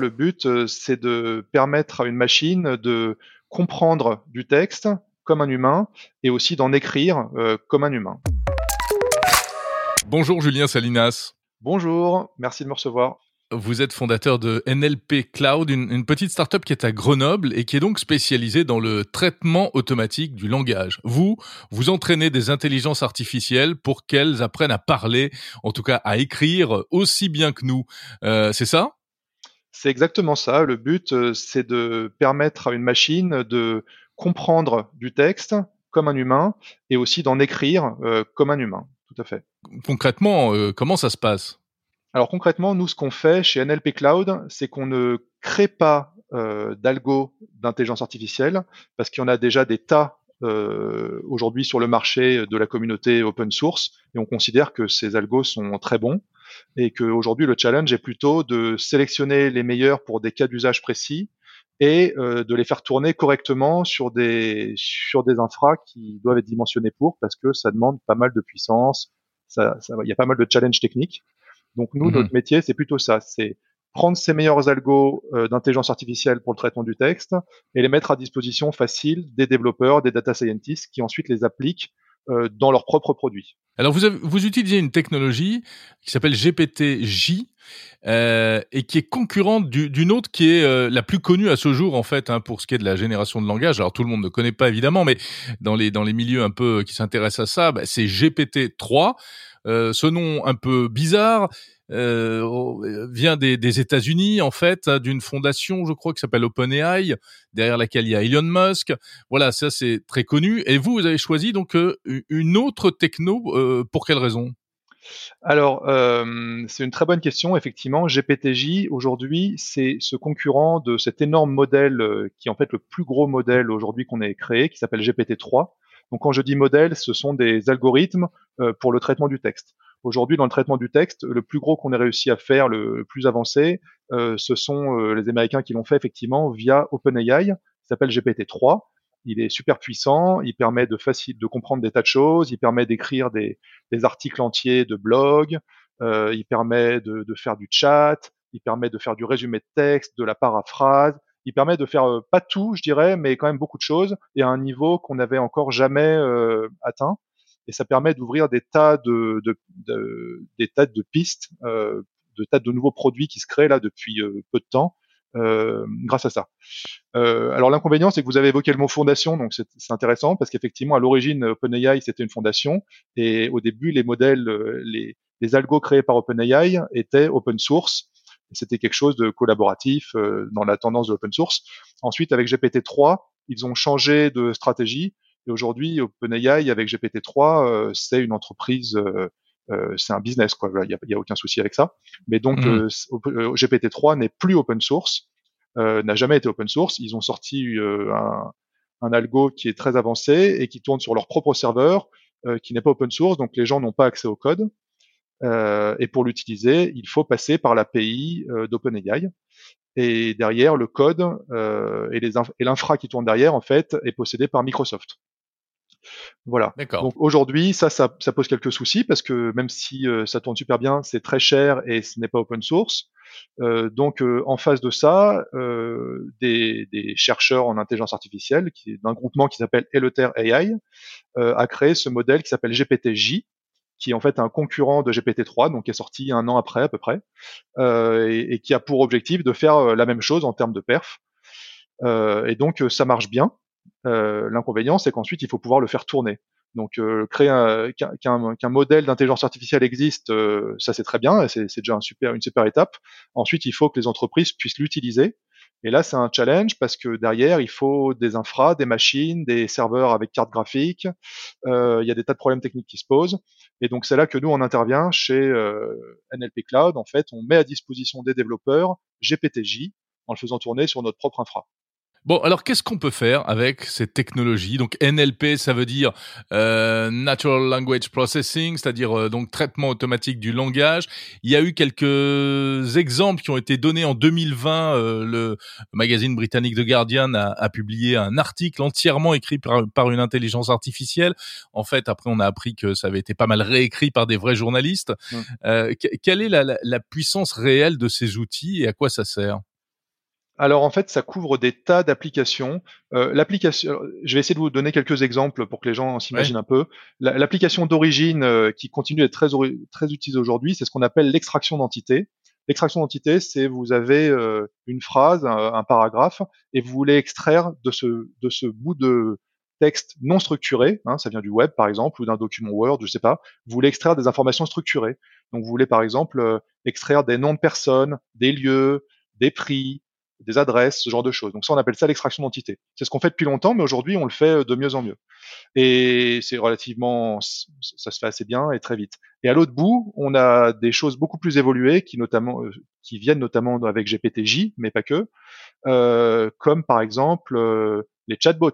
Le but, euh, c'est de permettre à une machine de comprendre du texte comme un humain et aussi d'en écrire euh, comme un humain. Bonjour Julien Salinas. Bonjour, merci de me recevoir. Vous êtes fondateur de NLP Cloud, une, une petite startup qui est à Grenoble et qui est donc spécialisée dans le traitement automatique du langage. Vous, vous entraînez des intelligences artificielles pour qu'elles apprennent à parler, en tout cas à écrire aussi bien que nous. Euh, c'est ça? C'est exactement ça. Le but, euh, c'est de permettre à une machine de comprendre du texte comme un humain et aussi d'en écrire euh, comme un humain. Tout à fait. Concrètement, euh, comment ça se passe? Alors concrètement, nous, ce qu'on fait chez NLP Cloud, c'est qu'on ne crée pas euh, d'algo d'intelligence artificielle parce qu'il y en a déjà des tas euh, aujourd'hui sur le marché de la communauté open source et on considère que ces algos sont très bons et qu'aujourd'hui le challenge est plutôt de sélectionner les meilleurs pour des cas d'usage précis et euh, de les faire tourner correctement sur des sur des infras qui doivent être dimensionnés pour parce que ça demande pas mal de puissance, ça, ça il y a pas mal de challenges techniques. Donc nous Mhm. notre métier c'est plutôt ça, c'est prendre ces meilleurs algos euh, d'intelligence artificielle pour le traitement du texte et les mettre à disposition facile des développeurs, des data scientists qui ensuite les appliquent dans leurs propres produits. Alors vous, avez- vous utilisez une technologie qui s'appelle GPT-J euh, et qui est concurrente du- d'une autre qui est euh, la plus connue à ce jour en fait hein, pour ce qui est de la génération de langage. Alors tout le monde ne connaît pas évidemment, mais dans les dans les milieux un peu qui s'intéressent à ça, bah, c'est GPT-3. Euh, ce nom un peu bizarre euh, vient des, États-Unis en fait, hein, d'une fondation, je crois, qui s'appelle OpenAI, derrière laquelle il y a Elon Musk. Voilà, ça c'est très connu. Et vous, vous avez choisi donc euh, une autre techno. euh, pour quelle raison? Alors, euh, c'est une très bonne question. Effectivement, GPTJ, aujourd'hui, c'est ce concurrent de cet énorme modèle euh, qui est en fait le plus gros modèle aujourd'hui qu'on ait créé, qui s'appelle GPT-3. Donc, quand je dis modèle, ce sont des algorithmes euh, pour le traitement du texte. Aujourd'hui, dans le traitement du texte, le plus gros qu'on ait réussi à faire, le, plus avancé, euh, ce sont euh, les Américains qui l'ont fait effectivement via OpenAI, qui s'appelle GPT-3. Il est super puissant, il permet de facile de comprendre des tas de choses, il permet d'écrire des, des articles entiers de blog, euh, il permet de, de faire du chat, il permet de faire du résumé de texte, de la paraphrase, il permet de faire euh, pas tout, je dirais, mais quand même beaucoup de choses et à un niveau qu'on n'avait encore jamais euh, atteint. Et ça permet d'ouvrir des tas de, de, de- des tas de pistes, euh, de tas de nouveaux produits qui se créent là depuis euh, peu de temps euh, grâce à ça. Euh, alors l'inconvénient, c'est que vous avez évoqué le mot fondation, donc c'est intéressant parce qu'effectivement, à l'origine, OpenAI c'était une fondation et au début, les modèles, les, les algos créés par OpenAI étaient open source. Et C'était quelque chose de collaboratif euh, dans la tendance de l'open source. Ensuite, avec GPT-3, ils ont changé de stratégie et aujourd'hui, OpenAI avec GPT-3, euh, c'est une entreprise, euh, euh, c'est un business quoi. Il n'y a, il y a aucun souci avec ça. Mais donc, Mhm. euh, euh, GPT-3 n'est plus open source euh, n'a jamais été open source. Ils ont sorti euh, un, un algo qui est très avancé et qui tourne sur leur propre serveur, euh, qui n'est pas open source, donc les gens n'ont pas accès au code. Euh, et pour l'utiliser, il faut passer par l'API euh, d'OpenAI. Et derrière, le code euh, et les inf- et l'infra qui tourne derrière, en fait, est possédé par Microsoft. Voilà. D'accord. Donc aujourd'hui, ça, ça, ça pose quelques soucis parce que même si euh, ça tourne super bien, c'est très cher et ce n'est pas open source. Euh, donc euh, en face de ça, euh, des, des chercheurs en intelligence artificielle, qui d'un groupement qui s'appelle Eleter AI, euh, a créé ce modèle qui s'appelle GPT-J, qui est en fait un concurrent de GPT-3, donc qui est sorti un an après à peu près, euh, et, qui a pour objectif de faire euh, la même chose en termes de perf. Euh, et donc ça marche bien. L'inconvénient, c'est qu'ensuite il faut pouvoir le faire tourner. Donc euh, créer un- qu'un modèle d'intelligence artificielle existe, ça c'est très bien, c'est c'est déjà une super étape. Ensuite, il faut que les entreprises puissent l'utiliser. Et là, c'est un challenge parce que derrière, il faut des infras, des machines, des serveurs avec carte graphique. Euh, il y a des tas de problèmes techniques qui se posent. Et donc, c'est là que nous, on intervient chez euh, NLP Cloud. En fait, on met à disposition des développeurs GPTJ en le faisant tourner sur notre propre infra. Bon, alors qu'est-ce qu'on peut faire avec cette technologie? Donc NLP, ça veut dire euh, Natural Language Processing, c'est-à-dire euh, donc traitement automatique du langage. Il y a eu quelques exemples qui ont été donnés en 2020. euh, le magazine britannique The Guardian a, a publié un article entièrement écrit par, par une intelligence artificielle. En fait, après, on a appris que ça avait été pas mal réécrit par des vrais journalistes. Euh, que- quelle est la, la- la puissance réelle de ces outils et à quoi ça sert? Alors en fait, ça couvre des tas d'applications. Euh, l'application, je vais essayer de vous donner quelques exemples pour que les gens s'imaginent un peu. L'application d'origine euh, qui continue d'être très, très utilisée aujourd'hui, c'est ce qu'on appelle l'extraction d'entité. L'extraction d'entité, c'est vous avez euh, une phrase, un, paragraphe, et vous voulez extraire de ce, de ce bout de texte non structuré, hein, ça vient du web par exemple, ou d'un document Word, je sais pas, vous voulez extraire des informations structurées. Donc vous voulez par exemple extraire des noms de personnes, des lieux, des prix, des adresses, ce genre de choses. Donc ça, on appelle ça l'extraction d'entité. C'est ce qu'on fait depuis longtemps, mais aujourd'hui, on le fait euh, de mieux en mieux. Et c'est relativement, ça se fait assez bien et très vite. Et à l'autre bout, on a des choses beaucoup plus évoluées qui notamment, euh, qui viennent notamment avec GPTJ, mais pas que, euh, comme par exemple les chatbots.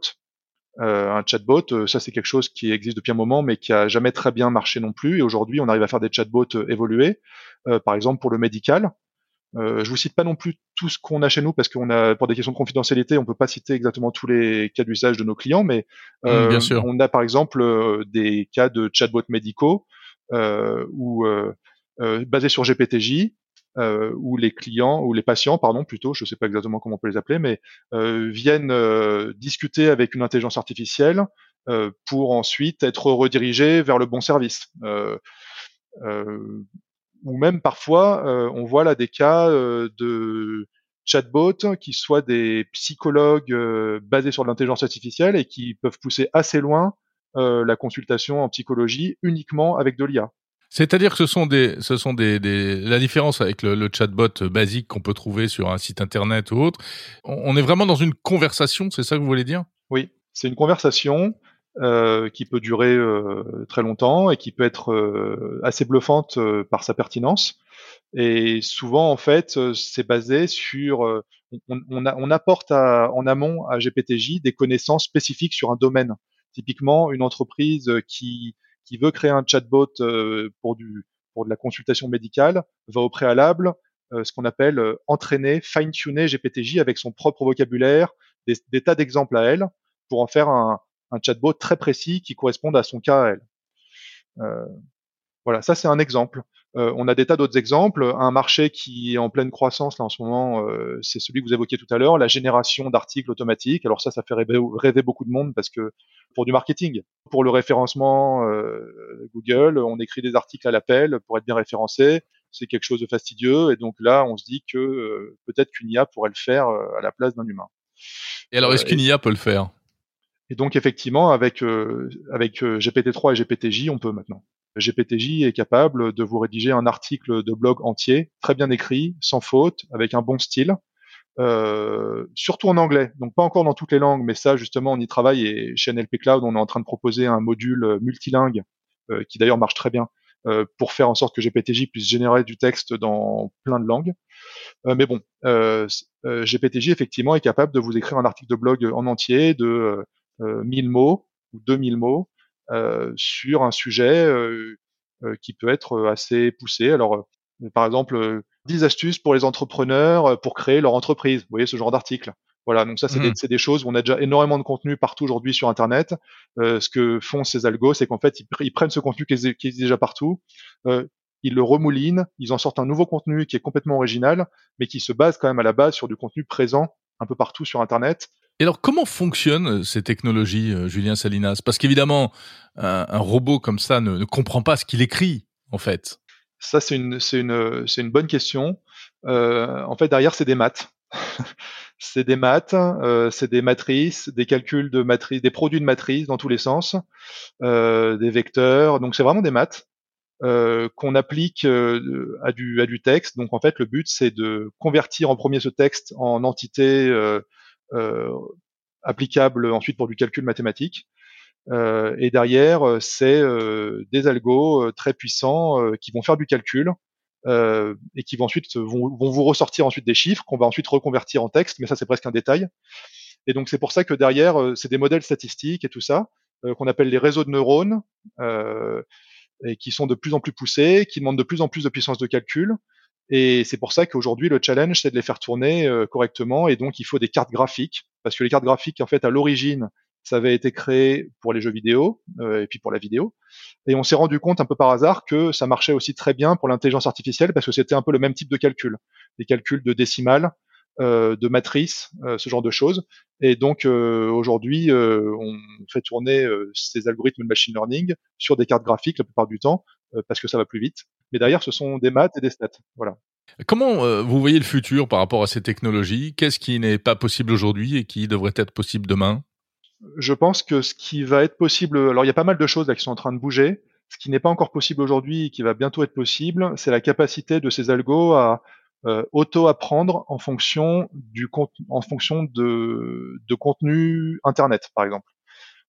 un chatbot, ça c'est quelque chose qui existe depuis un moment, mais qui a jamais très bien marché non plus. Et aujourd'hui, on arrive à faire des chatbots évolués, par exemple pour le médical. Euh, je vous cite pas non plus tout ce qu'on a chez nous parce qu'on a, pour des questions de confidentialité, on peut pas citer exactement tous les cas d'usage de nos clients, mais mm, euh, on a par exemple euh, des cas de chatbots médicaux euh, ou euh, basés sur GPTJ, où les clients ou les patients, pardon, plutôt, je sais pas exactement comment on peut les appeler, mais viennent discuter avec une intelligence artificielle pour ensuite être redirigés vers le bon service. Euh, ou même parfois, euh, on voit là des cas euh, de chatbots qui soient des psychologues euh, basés sur l'intelligence artificielle et qui peuvent pousser assez loin la consultation en psychologie uniquement avec de l'IA. C'est-à-dire que ce sont des, ce sont des, des la différence avec le, le chatbot basique qu'on peut trouver sur un site internet ou autre. On est vraiment dans une conversation, c'est ça que vous voulez dire? Oui, c'est une conversation euh, qui peut durer euh, très longtemps et qui peut être euh, assez bluffante par sa pertinence. Et souvent, en fait, c'est basé sur on, on, on apporte à, en amont à GPTJ des connaissances spécifiques sur un domaine. Typiquement, une entreprise qui qui veut créer un chatbot pour du pour de la consultation médicale va au préalable ce qu'on appelle entraîner, fine-tuner GPTJ avec son propre vocabulaire, des tas d'exemples à elle pour en faire un, un chatbot très précis qui corresponde à son cas à elle. Euh, voilà, ça c'est un exemple. Euh, on a des tas d'autres exemples. Un marché qui est en pleine croissance là en ce moment, euh, c'est celui que vous évoquiez tout à l'heure, la génération d'articles automatiques. Alors ça, ça fait rêver, beaucoup de monde parce que pour du marketing, pour le référencement Google, on écrit des articles à l'appel pour être bien référencé. C'est quelque chose de fastidieux et donc là, on se dit que peut-être qu'une IA pourrait le faire à la place d'un humain. Et alors, est-ce qu'une IA peut le faire? Et donc effectivement, avec euh, avec euh, GPT-3 et GPTJ, on peut maintenant. GPTJ est capable de vous rédiger un article de blog entier, très bien écrit, sans faute, avec un bon style, euh, surtout en anglais. Donc pas encore dans toutes les langues, mais ça justement on y travaille. Et chez NLP Cloud, on est en train de proposer un module multilingue euh, qui d'ailleurs marche très bien euh, pour faire en sorte que GPTJ puisse générer du texte dans plein de langues. mais bon, GPTJ effectivement est capable de vous écrire un article de blog en entier, de 1000 euh, mots ou 2000 mots euh, sur un sujet euh, qui peut être assez poussé. Alors, par exemple, 10 astuces pour les entrepreneurs pour créer leur entreprise. Vous voyez ce genre d'article. Voilà, donc ça, c'est des, mmh. des, choses où on a déjà énormément de contenu partout aujourd'hui sur Internet. Euh, ce que font ces algos, c'est qu'en fait, ils, ils, prennent ce contenu qui est, qui est déjà partout, euh, ils le remoulinent, ils en sortent un nouveau contenu qui est complètement original, mais qui se base quand même à la base sur du contenu présent un peu partout sur Internet. Et alors, comment fonctionnent euh, ces technologies, euh, Julien Salinas? Parce qu'évidemment, un, robot comme ça ne, comprend pas ce qu'il écrit, en fait. Ça, c'est une, une, une bonne question. Euh, en fait, derrière, c'est des maths. c'est des maths, c'est des matrices, des calculs de matrices, des produits de matrices dans tous les sens, des vecteurs. Donc, c'est vraiment des maths. Qu'on applique à, du, à du texte. Donc en fait, le but, c'est de convertir en premier ce texte en entité applicable ensuite pour du calcul mathématique. Euh, et derrière, euh, c'est des algos très puissants qui vont faire du calcul et qui vont ensuite vont, vous ressortir ensuite des chiffres qu'on va ensuite reconvertir en texte. Mais ça, c'est presque un détail. Et donc c'est pour ça que derrière, c'est des modèles statistiques et tout ça qu'on appelle les réseaux de neurones. et qui sont de plus en plus poussés, qui demandent de plus en plus de puissance de calcul, et c'est pour ça qu'aujourd'hui, le challenge, c'est de les faire tourner euh, correctement. Et donc, il faut des cartes graphiques. Parce que les cartes graphiques, en fait, à l'origine, ça avait été créé pour les jeux vidéo euh, et puis pour la vidéo. Et on s'est rendu compte un peu par hasard que ça marchait aussi très bien pour l'intelligence artificielle parce que c'était un peu le même type de calcul. Des calculs de décimales, de matrices, ce genre de choses. Et donc aujourd'hui, on fait tourner ces algorithmes de machine learning sur des cartes graphiques la plupart du temps parce que ça va plus vite. Mais derrière, ce sont des maths et des stats. Voilà. Comment vous voyez le futur par rapport à ces technologies? Qu'est-ce qui n'est pas possible aujourd'hui et qui devrait être possible demain? Je pense que ce qui va être possible, alors il y a pas mal de choses là qui sont en train de bouger. Ce qui n'est pas encore possible aujourd'hui et qui va bientôt être possible, c'est la capacité de ces algos à euh, auto-apprendre en fonction du en fonction de, de contenu internet, par exemple.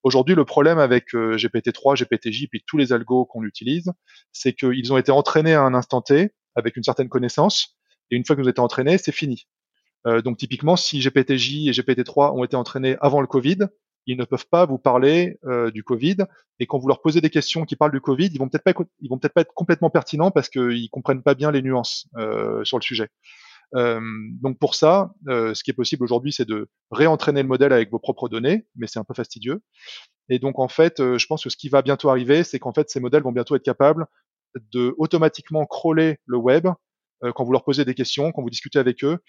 Aujourd'hui, le problème avec euh, GPT-3, GPT-J, puis tous les algos qu'on utilise, c'est qu'ils ont été entraînés à un instant T avec une certaine connaissance, et une fois que vous êtes entraînés, c'est fini. Euh, donc typiquement, si GPT-J et GPT-3 ont été entraînés avant le Covid, ils ne peuvent pas vous parler euh, du Covid. Et quand vous leur posez des questions qui parlent du Covid, ils vont peut-être pas, ils vont peut-être pas être complètement pertinents parce qu'ils comprennent pas bien les nuances euh, sur le sujet. Donc pour ça, ce qui est possible aujourd'hui, c'est de réentraîner le modèle avec vos propres données, mais c'est un peu fastidieux. Et donc en fait, je pense que ce qui va bientôt arriver, c'est qu'en fait ces modèles vont bientôt être capables de automatiquement crawler le web quand vous leur posez des questions, quand vous discutez avec eux,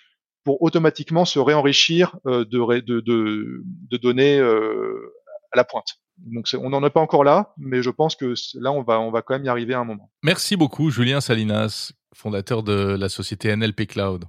pour automatiquement se réenrichir de, données à la pointe. Donc on n'en est pas encore là, mais je pense que là on va quand même y arriver à un moment. Merci beaucoup Julien Salinas, fondateur de la société NLP Cloud.